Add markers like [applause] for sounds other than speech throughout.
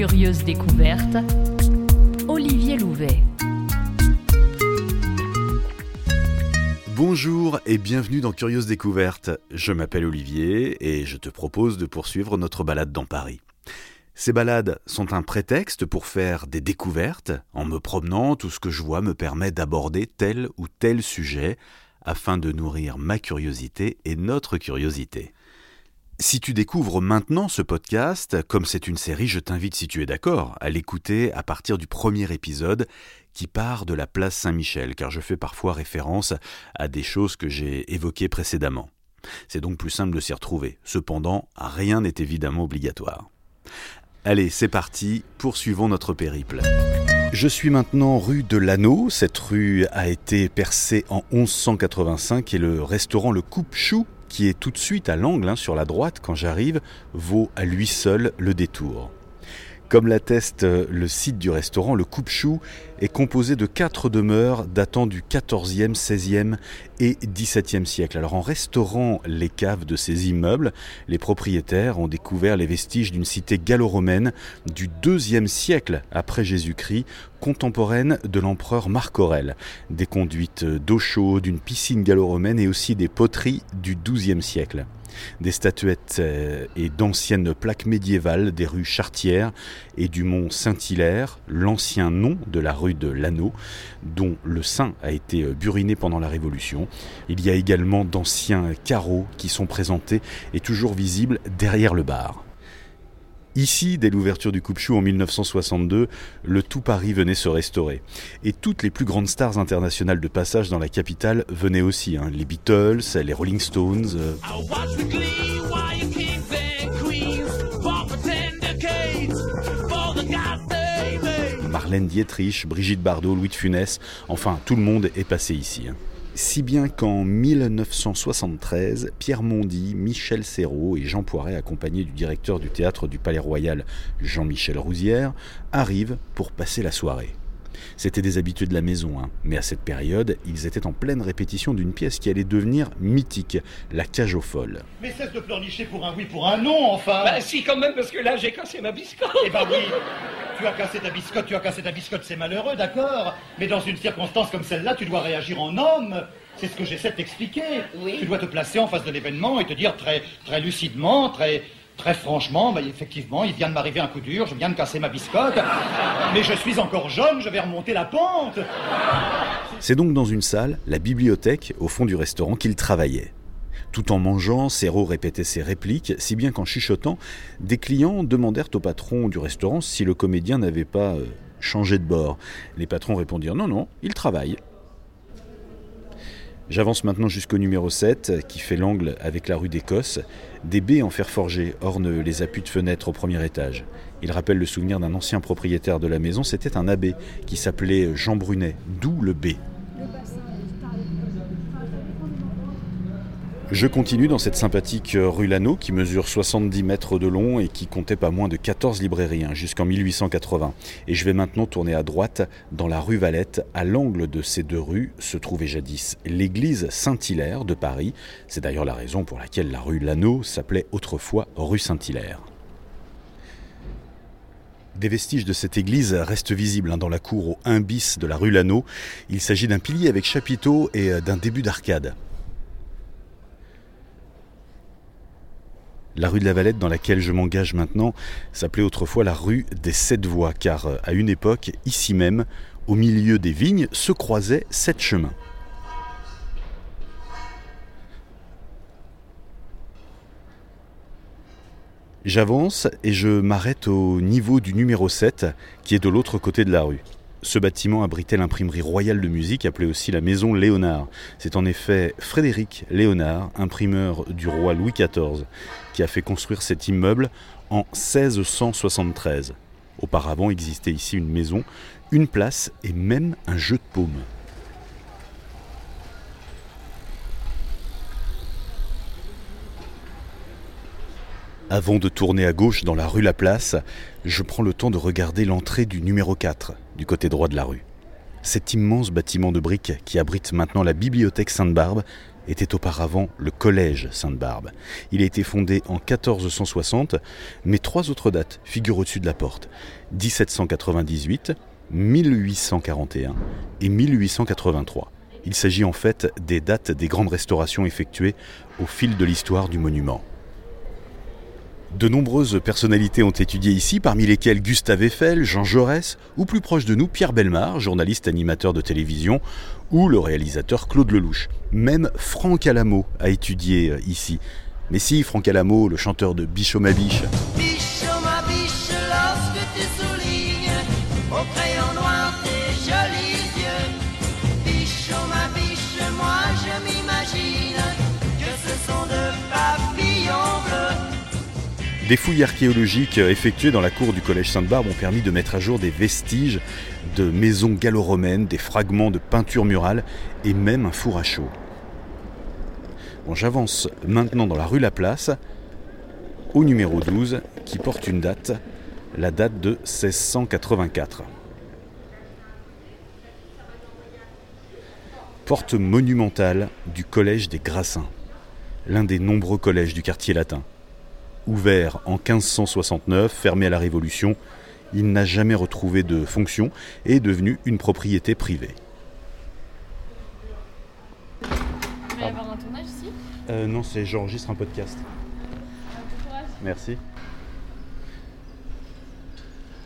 Curieuse découverte, Olivier Louvet. Bonjour et bienvenue dans Curieuse Découverte. Je m'appelle Olivier et je te propose de poursuivre notre balade dans Paris. Ces balades sont un prétexte pour faire des découvertes. En me promenant, tout ce que je vois me permet d'aborder tel ou tel sujet afin de nourrir ma curiosité et notre curiosité. Si tu découvres maintenant ce podcast, comme c'est une série, je t'invite, si tu es d'accord, à l'écouter à partir du premier épisode qui part de la place Saint-Michel, car je fais parfois référence à des choses que j'ai évoquées précédemment. C'est donc plus simple de s'y retrouver. Cependant, rien n'est évidemment obligatoire. Allez, c'est parti, poursuivons notre périple. Je suis maintenant rue de l'Anneau. Cette rue a été percée en 1185 et le restaurant Le Coupe-Chou qui est tout de suite à l'angle hein, sur la droite quand j'arrive, vaut à lui seul le détour. Comme l'atteste le site du restaurant, le Coupe-Chou est composé de quatre demeures datant du XIVe, XVIe et XVIIe siècle. Alors en restaurant les caves de ces immeubles, les propriétaires ont découvert les vestiges d'une cité gallo-romaine du IIe siècle après Jésus-Christ, contemporaine de l'empereur Marc Aurèle. Des conduites d'eau chaude, une piscine gallo-romaine et aussi des poteries du XIIe siècle des statuettes euh, et d'anciennes plaques médiévales des rues Chartières et du mont Saint-Hilaire, l'ancien nom de la rue de l'Anneau, dont le Saint a été euh, buriné pendant la Révolution. Il y a également d'anciens carreaux qui sont présentés et toujours visibles derrière le bar. Ici, dès l'ouverture du Coupe-Chou en 1962, le tout Paris venait se restaurer. Et toutes les plus grandes stars internationales de passage dans la capitale venaient aussi. Hein. Les Beatles, les Rolling Stones. Euh. Marlène Dietrich, Brigitte Bardot, Louis de Funès, enfin tout le monde est passé ici. Si bien qu'en 1973, Pierre Mondy, Michel Serrault et Jean Poiret, accompagnés du directeur du théâtre du Palais Royal, Jean-Michel Rousière, arrivent pour passer la soirée. C'étaient des habitués de la maison, hein. mais à cette période, ils étaient en pleine répétition d'une pièce qui allait devenir mythique, La cage aux folles. Mais cesse de pleurnicher pour un oui, pour un non, enfin Bah si, quand même, parce que là, j'ai cassé ma biscotte Eh ben oui Tu as cassé ta biscotte, tu as cassé ta biscotte, c'est malheureux, d'accord Mais dans une circonstance comme celle-là, tu dois réagir en homme c'est ce que j'essaie de t'expliquer. Oui. Tu dois te placer en face de l'événement et te dire très, très lucidement, très, Très franchement, bah, effectivement, il vient de m'arriver un coup dur, je viens de casser ma biscotte, [laughs] mais je suis encore jeune, je vais remonter la pente. C'est donc dans une salle, la bibliothèque, au fond du restaurant, qu'il travaillait. Tout en mangeant, Serrault répétait ses répliques, si bien qu'en chuchotant, des clients demandèrent au patron du restaurant si le comédien n'avait pas euh, changé de bord. Les patrons répondirent non, non, il travaille. J'avance maintenant jusqu'au numéro 7, qui fait l'angle avec la rue d'Écosse. Des baies en fer forgé ornent les appuis de fenêtres au premier étage. Il rappelle le souvenir d'un ancien propriétaire de la maison, c'était un abbé qui s'appelait Jean Brunet, d'où le B. Je continue dans cette sympathique rue Lano qui mesure 70 mètres de long et qui comptait pas moins de 14 librairies hein, jusqu'en 1880. Et je vais maintenant tourner à droite dans la rue Valette. À l'angle de ces deux rues se trouvait jadis l'église Saint-Hilaire de Paris. C'est d'ailleurs la raison pour laquelle la rue Lano s'appelait autrefois rue Saint-Hilaire. Des vestiges de cette église restent visibles hein, dans la cour au 1 bis de la rue Lano. Il s'agit d'un pilier avec chapiteau et euh, d'un début d'arcade. La rue de la Valette dans laquelle je m'engage maintenant s'appelait autrefois la rue des Sept Voies, car euh, à une époque, ici même, au milieu des vignes, se croisaient sept chemins. J'avance et je m'arrête au niveau du numéro 7, qui est de l'autre côté de la rue. Ce bâtiment abritait l'imprimerie royale de musique, appelée aussi la Maison Léonard. C'est en effet Frédéric Léonard, imprimeur du roi Louis XIV, qui a fait construire cet immeuble en 1673. Auparavant existait ici une maison, une place et même un jeu de paume. Avant de tourner à gauche dans la rue Laplace, je prends le temps de regarder l'entrée du numéro 4, du côté droit de la rue. Cet immense bâtiment de briques qui abrite maintenant la bibliothèque Sainte-Barbe était auparavant le collège Sainte-Barbe. Il a été fondé en 1460, mais trois autres dates figurent au-dessus de la porte. 1798, 1841 et 1883. Il s'agit en fait des dates des grandes restaurations effectuées au fil de l'histoire du monument. De nombreuses personnalités ont étudié ici, parmi lesquelles Gustave Eiffel, Jean Jaurès, ou plus proche de nous, Pierre Belmar, journaliste animateur de télévision, ou le réalisateur Claude Lelouch. Même Franck Alamo a étudié euh, ici. Mais si, Franck Alamo, le chanteur de biche. Des fouilles archéologiques effectuées dans la cour du collège Sainte-Barbe ont permis de mettre à jour des vestiges de maisons gallo-romaines, des fragments de peinture murale et même un four à chaud. Bon, J'avance maintenant dans la rue Laplace, au numéro 12, qui porte une date, la date de 1684. Porte monumentale du collège des Grassins, l'un des nombreux collèges du quartier latin. Ouvert en 1569, fermé à la Révolution, il n'a jamais retrouvé de fonction et est devenu une propriété privée. Il va y avoir un tournage ici Euh, non, c'est j'enregistre un podcast. Merci.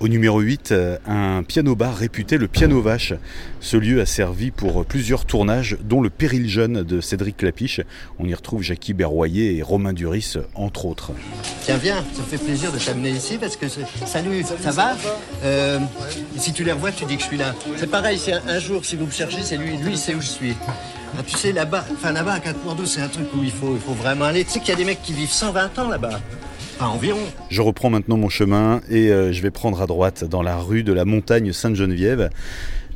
Au numéro 8, euh, un piano-bar réputé le Piano Vache. Ce lieu a servi pour plusieurs tournages, dont le Péril jeune de Cédric Clapiche. On y retrouve Jackie Berroyer et Romain Duris, entre autres. Tiens, viens, ça fait plaisir de t'amener ici parce que. c'est- Salut, ça va? Euh, Si tu les revois, tu dis que je suis là. C'est pareil, un, jour, si vous me cherchez, c'est lui. Lui, sait où je suis. Ah, tu sais, là-bas, enfin là-bas à Katmandou, c'est un truc où il faut, il faut vraiment aller. Tu sais qu'il y a des mecs qui vivent 120 ans là-bas. Je reprends maintenant mon chemin et euh, je vais prendre à droite dans la rue de la montagne Sainte-Geneviève.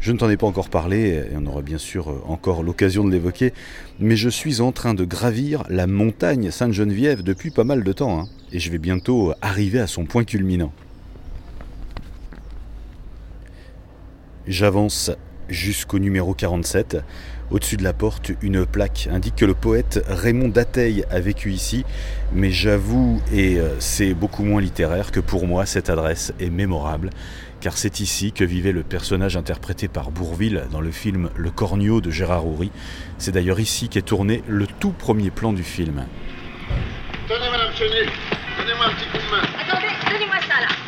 Je ne t'en ai pas encore parlé et on aura bien sûr euh, encore l'occasion de l'évoquer, mais je suis en train de gravir la montagne Sainte-Geneviève depuis pas mal de temps hein, et je vais bientôt arriver à son point culminant. J'avance jusqu'au numéro 47. Au-dessus de la porte, une plaque indique que le poète Raymond Dateil a vécu ici, mais j'avoue, et euh, c'est beaucoup moins littéraire, que pour moi cette adresse est mémorable, car c'est ici que vivait le personnage interprété par Bourville dans le film Le Cornio de Gérard Houry. C'est d'ailleurs ici qu'est tourné le tout premier plan du film. Tenez, Madame Chenu, donnez-moi un petit coup de main. Attendez, donnez-moi ça là.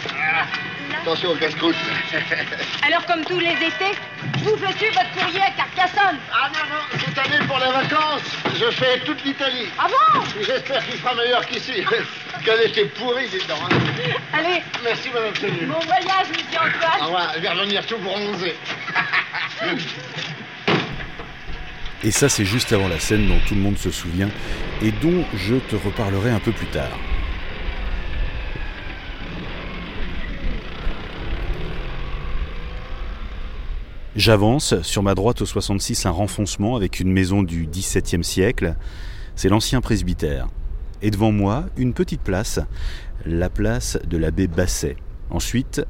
Attention au casse-croûte. [laughs] Alors comme tous les étés, je vous fais suivre votre courrier à Carcassonne. Ah non, non, cette année pour les vacances, je fais toute l'Italie. Ah bon? J'espère qu'il sera meilleur qu'ici. [laughs] Qu'elle était pourrie, dis donc. hein. Allez, Merci, Madame Chenu. bon voyage, monsieur Au Antoine. revoir, je vais revenir tout bronzé. Et ça, c'est juste avant la scène dont tout le monde se souvient et dont je te reparlerai un peu plus tard. J'avance, sur ma droite au 66, un renfoncement avec une maison du XVIIe siècle. C'est l'ancien presbytère. Et devant moi, une petite place, la place de l'abbé Basset. Ensuite,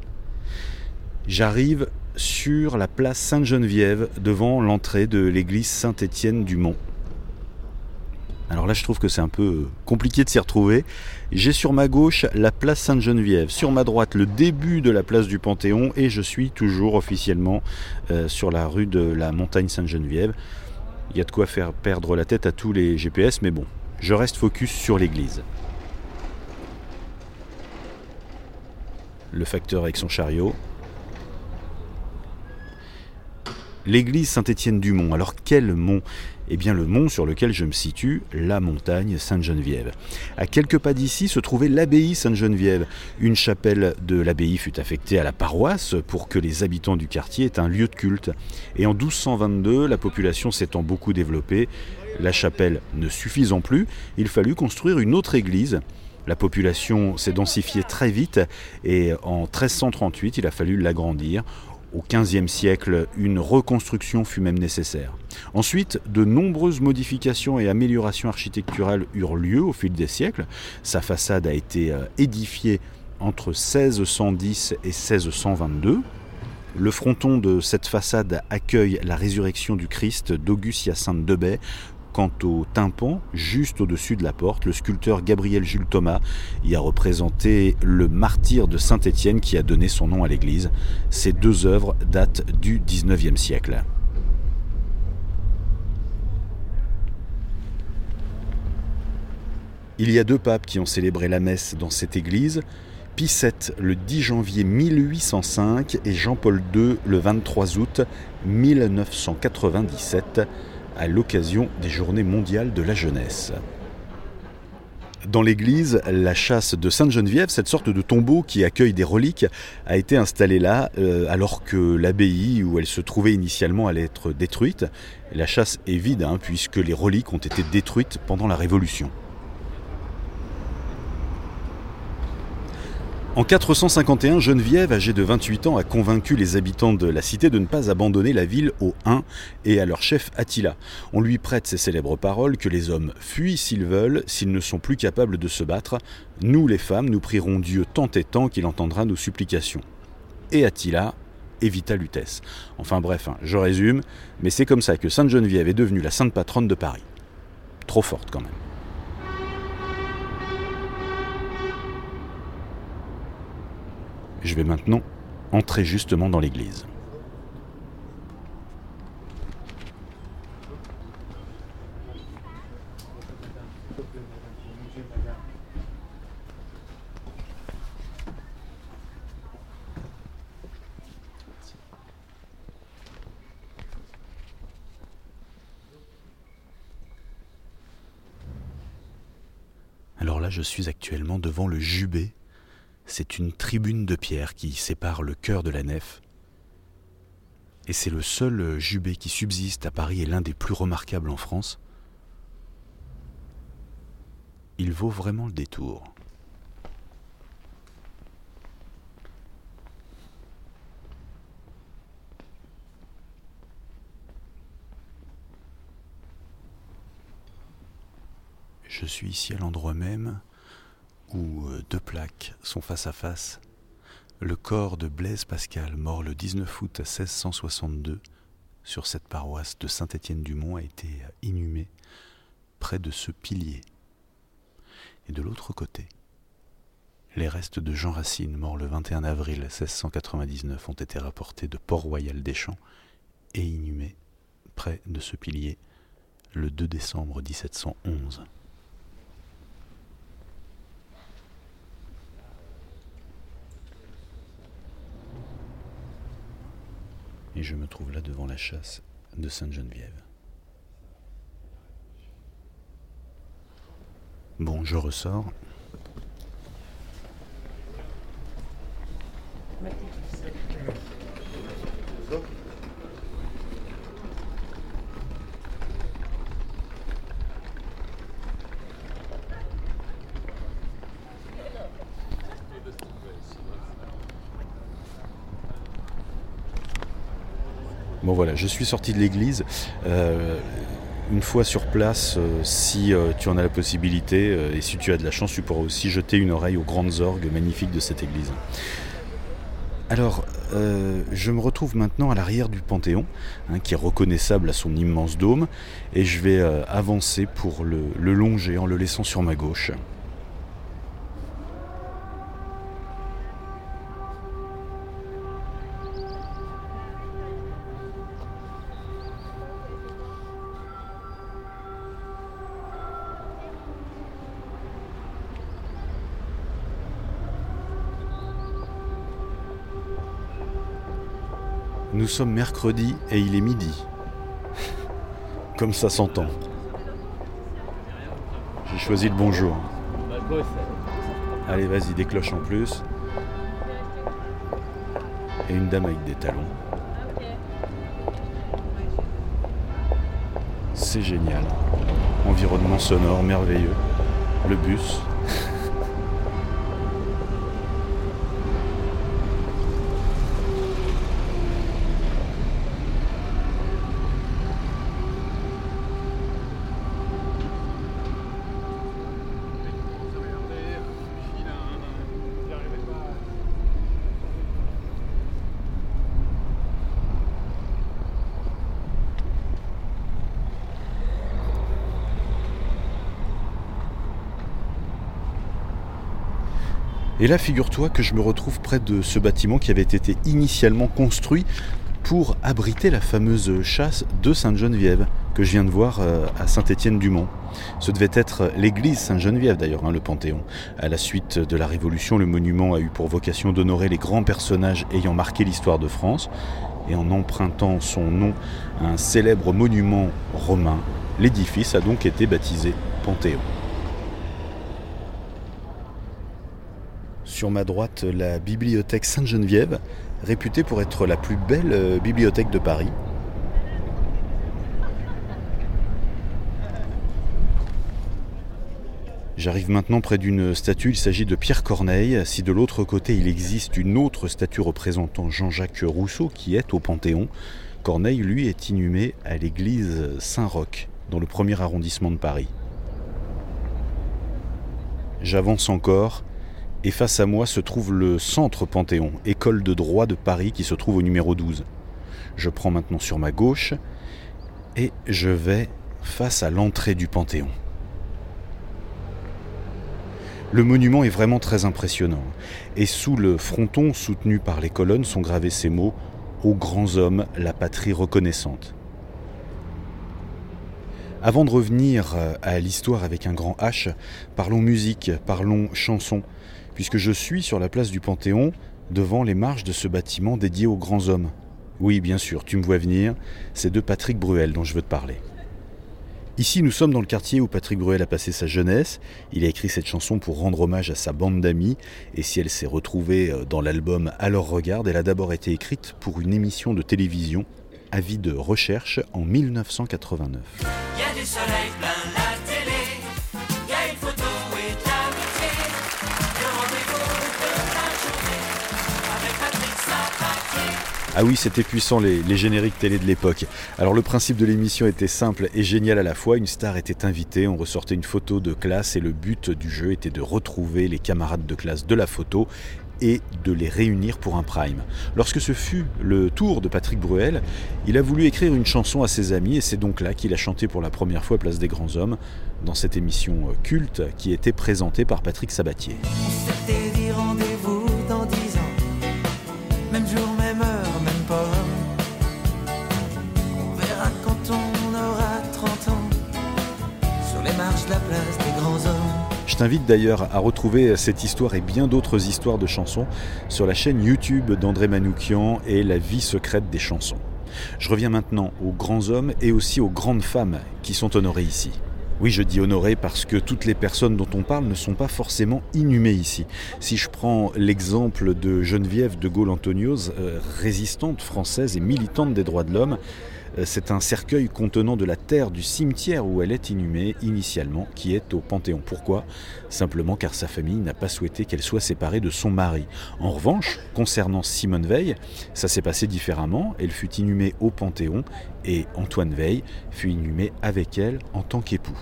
j'arrive sur la place Sainte-Geneviève, devant l'entrée de l'église Saint-Étienne du Mont. Alors là, je trouve que c'est un peu compliqué de s'y retrouver. J'ai sur ma gauche la place Sainte-Geneviève, sur ma droite le début de la place du Panthéon, et je suis toujours officiellement euh, sur la rue de la montagne Sainte-Geneviève. Il y a de quoi faire perdre la tête à tous les GPS, mais bon, je reste focus sur l'église. Le facteur avec son chariot. L'église Saint-Étienne-du-Mont. Alors quel mont? Eh bien le mont sur lequel je me situe, la montagne Sainte-Geneviève. À quelques pas d'ici se trouvait l'abbaye Sainte-Geneviève. Une chapelle de l'abbaye fut affectée à la paroisse pour que les habitants du quartier aient un lieu de culte. Et en 1222, la population s'étant beaucoup développée, la chapelle ne suffisant plus, il fallut construire une autre église. La population s'est densifiée très vite et en 1338, il a fallu l'agrandir. Au XVe siècle, une reconstruction fut même nécessaire. Ensuite, de nombreuses modifications et améliorations architecturales eurent lieu au fil des siècles. Sa façade a été euh, édifiée entre 1610 et 1622. Le fronton de cette façade accueille la résurrection du Christ d'Auguste Hyacinthe de Bay, Quant au tympan, juste au-dessus de la porte, le sculpteur Gabriel Jules Thomas y a représenté le martyr de Saint-Étienne qui a donné son nom à l'église. Ces deux œuvres datent du 19e siècle. Il y a deux papes qui ont célébré la messe dans cette église, Pie VII le 10 janvier 1805 et Jean-Paul II le 23 août 1997 à l'occasion des Journées mondiales de la jeunesse. Dans l'église, la chasse de Sainte-Geneviève, cette sorte de tombeau qui accueille des reliques, a été installée là euh, alors que l'abbaye où elle se trouvait initialement allait être détruite. La chasse est vide hein, puisque les reliques ont été détruites pendant la Révolution. En 451, Geneviève, âgée de 28 ans, a convaincu les habitants de la cité de ne pas abandonner la ville aux Huns et à leur chef Attila. On lui prête ces célèbres paroles que les hommes fuient s'ils veulent, s'ils ne sont plus capables de se battre. Nous, les femmes, nous prierons Dieu tant et tant qu'il entendra nos supplications. Et Attila évita Lutèce. Enfin bref, hein, je résume, mais c'est comme ça que Sainte Geneviève est devenue la sainte patronne de Paris. Trop forte quand même. Je vais maintenant entrer justement dans l'église. Alors là, je suis actuellement devant le jubé c'est une tribune de pierre qui sépare le cœur de la nef. Et c'est le seul jubé qui subsiste à Paris et l'un des plus remarquables en France. Il vaut vraiment le détour. Je suis ici à l'endroit même où euh, deux plaques sont face à face. Le corps de Blaise Pascal, mort le 19 août 1662, sur cette paroisse de Saint-Étienne-du-Mont, a été inhumé près de ce pilier. Et de l'autre côté, les restes de Jean Racine, mort le 21 avril 1699, ont été rapportés de Port-Royal des Champs et inhumés près de ce pilier le 2 décembre 1711. Et je me trouve là devant la chasse de Sainte-Geneviève. Bon, je ressors. Bon voilà, je suis sorti de l'église. Euh, une fois sur place, euh, si euh, tu en as la possibilité et si tu as de la chance, tu pourras aussi jeter une oreille aux grandes orgues magnifiques de cette église. Alors, je me retrouve maintenant à l'arrière du Panthéon, hein, qui est reconnaissable à son immense dôme, et je vais avancer pour le longer en le laissant sur ma gauche. Nous sommes mercredi et il est midi. Comme ça s'entend. J'ai choisi le bonjour. Allez, vas-y, des en plus. Et une dame avec des talons. C'est génial. Environnement sonore merveilleux. Le bus. Et là, figure-toi que je me retrouve près de ce bâtiment qui avait été initialement construit pour abriter la fameuse chasse de Sainte-Geneviève que je viens de voir euh, à Saint-Étienne-du-Mont. Ce devait être l'église Sainte-Geneviève d'ailleurs, hein, le Panthéon. À la suite de la Révolution, le monument a eu pour vocation d'honorer les grands personnages ayant marqué l'histoire de France. Et en empruntant son nom à un célèbre monument romain, l'édifice a donc été baptisé Panthéon. Sur ma droite, la bibliothèque Sainte-Geneviève, réputée pour être la plus belle euh, bibliothèque de Paris. J'arrive maintenant près d'une statue, il s'agit de Pierre Corneille. Si de l'autre côté il existe une autre statue représentant Jean-Jacques Rousseau qui est au Panthéon, Corneille lui est inhumé à l'église Saint-Roch, dans le premier arrondissement de Paris. J'avance encore et face à moi se trouve le Centre Panthéon, école de droit de Paris qui se trouve au numéro 12. Je prends maintenant sur ma gauche et je vais face à l'entrée du Panthéon. Le monument est vraiment très impressionnant et sous le fronton soutenu par les colonnes sont gravés ces mots Aux grands hommes, la patrie reconnaissante. Avant de revenir à l'histoire avec un grand H, parlons musique, parlons chanson puisque je suis sur la place du Panthéon, devant les marches de ce bâtiment dédié aux grands hommes. Oui, bien sûr, tu me vois venir, c'est de Patrick Bruel dont je veux te parler. Ici, nous sommes dans le quartier où Patrick Bruel a passé sa jeunesse. Il a écrit cette chanson pour rendre hommage à sa bande d'amis. Et si elle s'est retrouvée euh, dans l'album À leur regard, elle a d'abord été écrite pour une émission de télévision, Avis de recherche, en 1989. Il y a du soleil plein la Ah oui, c'était puissant les, génériques télé de l'époque. Alors le principe de l'émission était simple et génial à la fois. Une star était invitée, on ressortait une photo de classe et le but du jeu était de retrouver les camarades de classe de la photo et de les réunir pour un prime. Lorsque ce fut le tour de Patrick Bruel, il a voulu écrire une chanson à ses amis et c'est donc là qu'il a chanté pour la première fois Place des Grands Hommes dans cette émission culte qui était présentée par Patrick Sabatier. Je t'invite d'ailleurs à retrouver cette histoire et bien d'autres histoires de chansons sur la chaîne YouTube d'André Manoukian et La vie secrète des chansons. Je reviens maintenant aux grands hommes et aussi aux grandes femmes qui sont honorées ici. Oui, je dis honorées parce que toutes les personnes dont on parle ne sont pas forcément inhumées ici. Si je prends l'exemple de Geneviève de Gaulle-Antonios, euh, résistante française et militante des droits de l'homme, c'est un cercueil contenant de la terre du cimetière où elle est inhumée initialement qui est au Panthéon. Pourquoi? Simplement car sa famille n'a pas souhaité qu'elle soit séparée de son mari. En revanche, concernant Simone Veil, ça s'est passé différemment. Elle fut inhumée au Panthéon et Antoine Veil fut inhumé avec elle en tant qu'époux.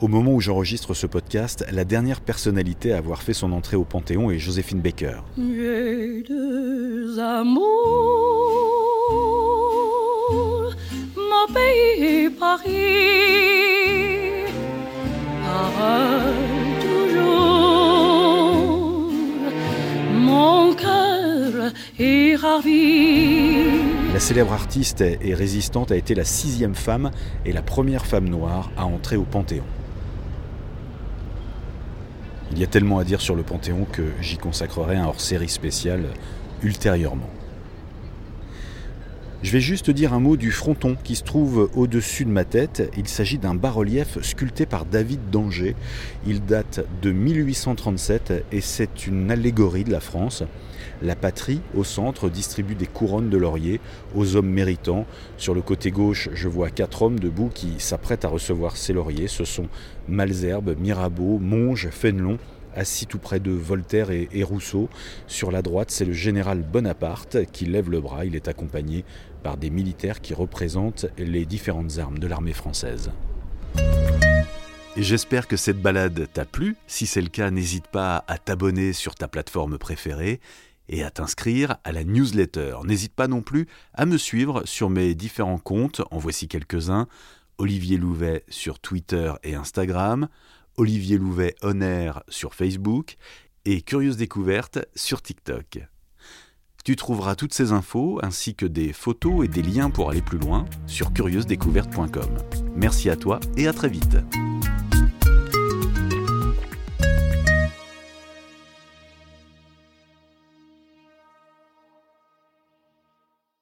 Au moment où j'enregistre ce podcast, la dernière personnalité à avoir fait son entrée au Panthéon est Joséphine Baker. J'ai deux amours, mon pays et Paris. Toujours, mon cœur est ravi. La célèbre artiste et résistante a été la sixième femme et la première femme noire à entrer au Panthéon. Il y a tellement à dire sur le Panthéon que j'y consacrerai un hors-série spécial ultérieurement. Je vais juste dire un mot du fronton qui se trouve au-dessus de ma tête. Il s'agit d'un bas-relief sculpté par David d'Angers. Il date de 1837 et c'est une allégorie de la France. La patrie, au centre, distribue des couronnes de laurier aux hommes méritants. Sur le côté gauche, je vois quatre hommes debout qui s'apprêtent à recevoir ces lauriers. Ce sont Malzerbe, Mirabeau, Monge, Fénelon, assis tout près de Voltaire et, et Rousseau. Sur la droite, c'est le général Bonaparte qui lève le bras. Il est accompagné par des militaires qui représentent les différentes armes de l'armée française. J'espère que cette balade t'a plu. Si c'est le cas, n'hésite pas à t'abonner sur ta plateforme préférée et à t'inscrire à la newsletter. N'hésite pas non plus à me suivre sur mes différents comptes. En voici quelques-uns. Olivier Louvet sur Twitter et Instagram. Olivier Louvet On sur Facebook et Curieuse Découverte sur TikTok. Tu trouveras toutes ces infos ainsi que des photos et des liens pour aller plus loin sur curieusedécouverte.com. Merci à toi et à très vite.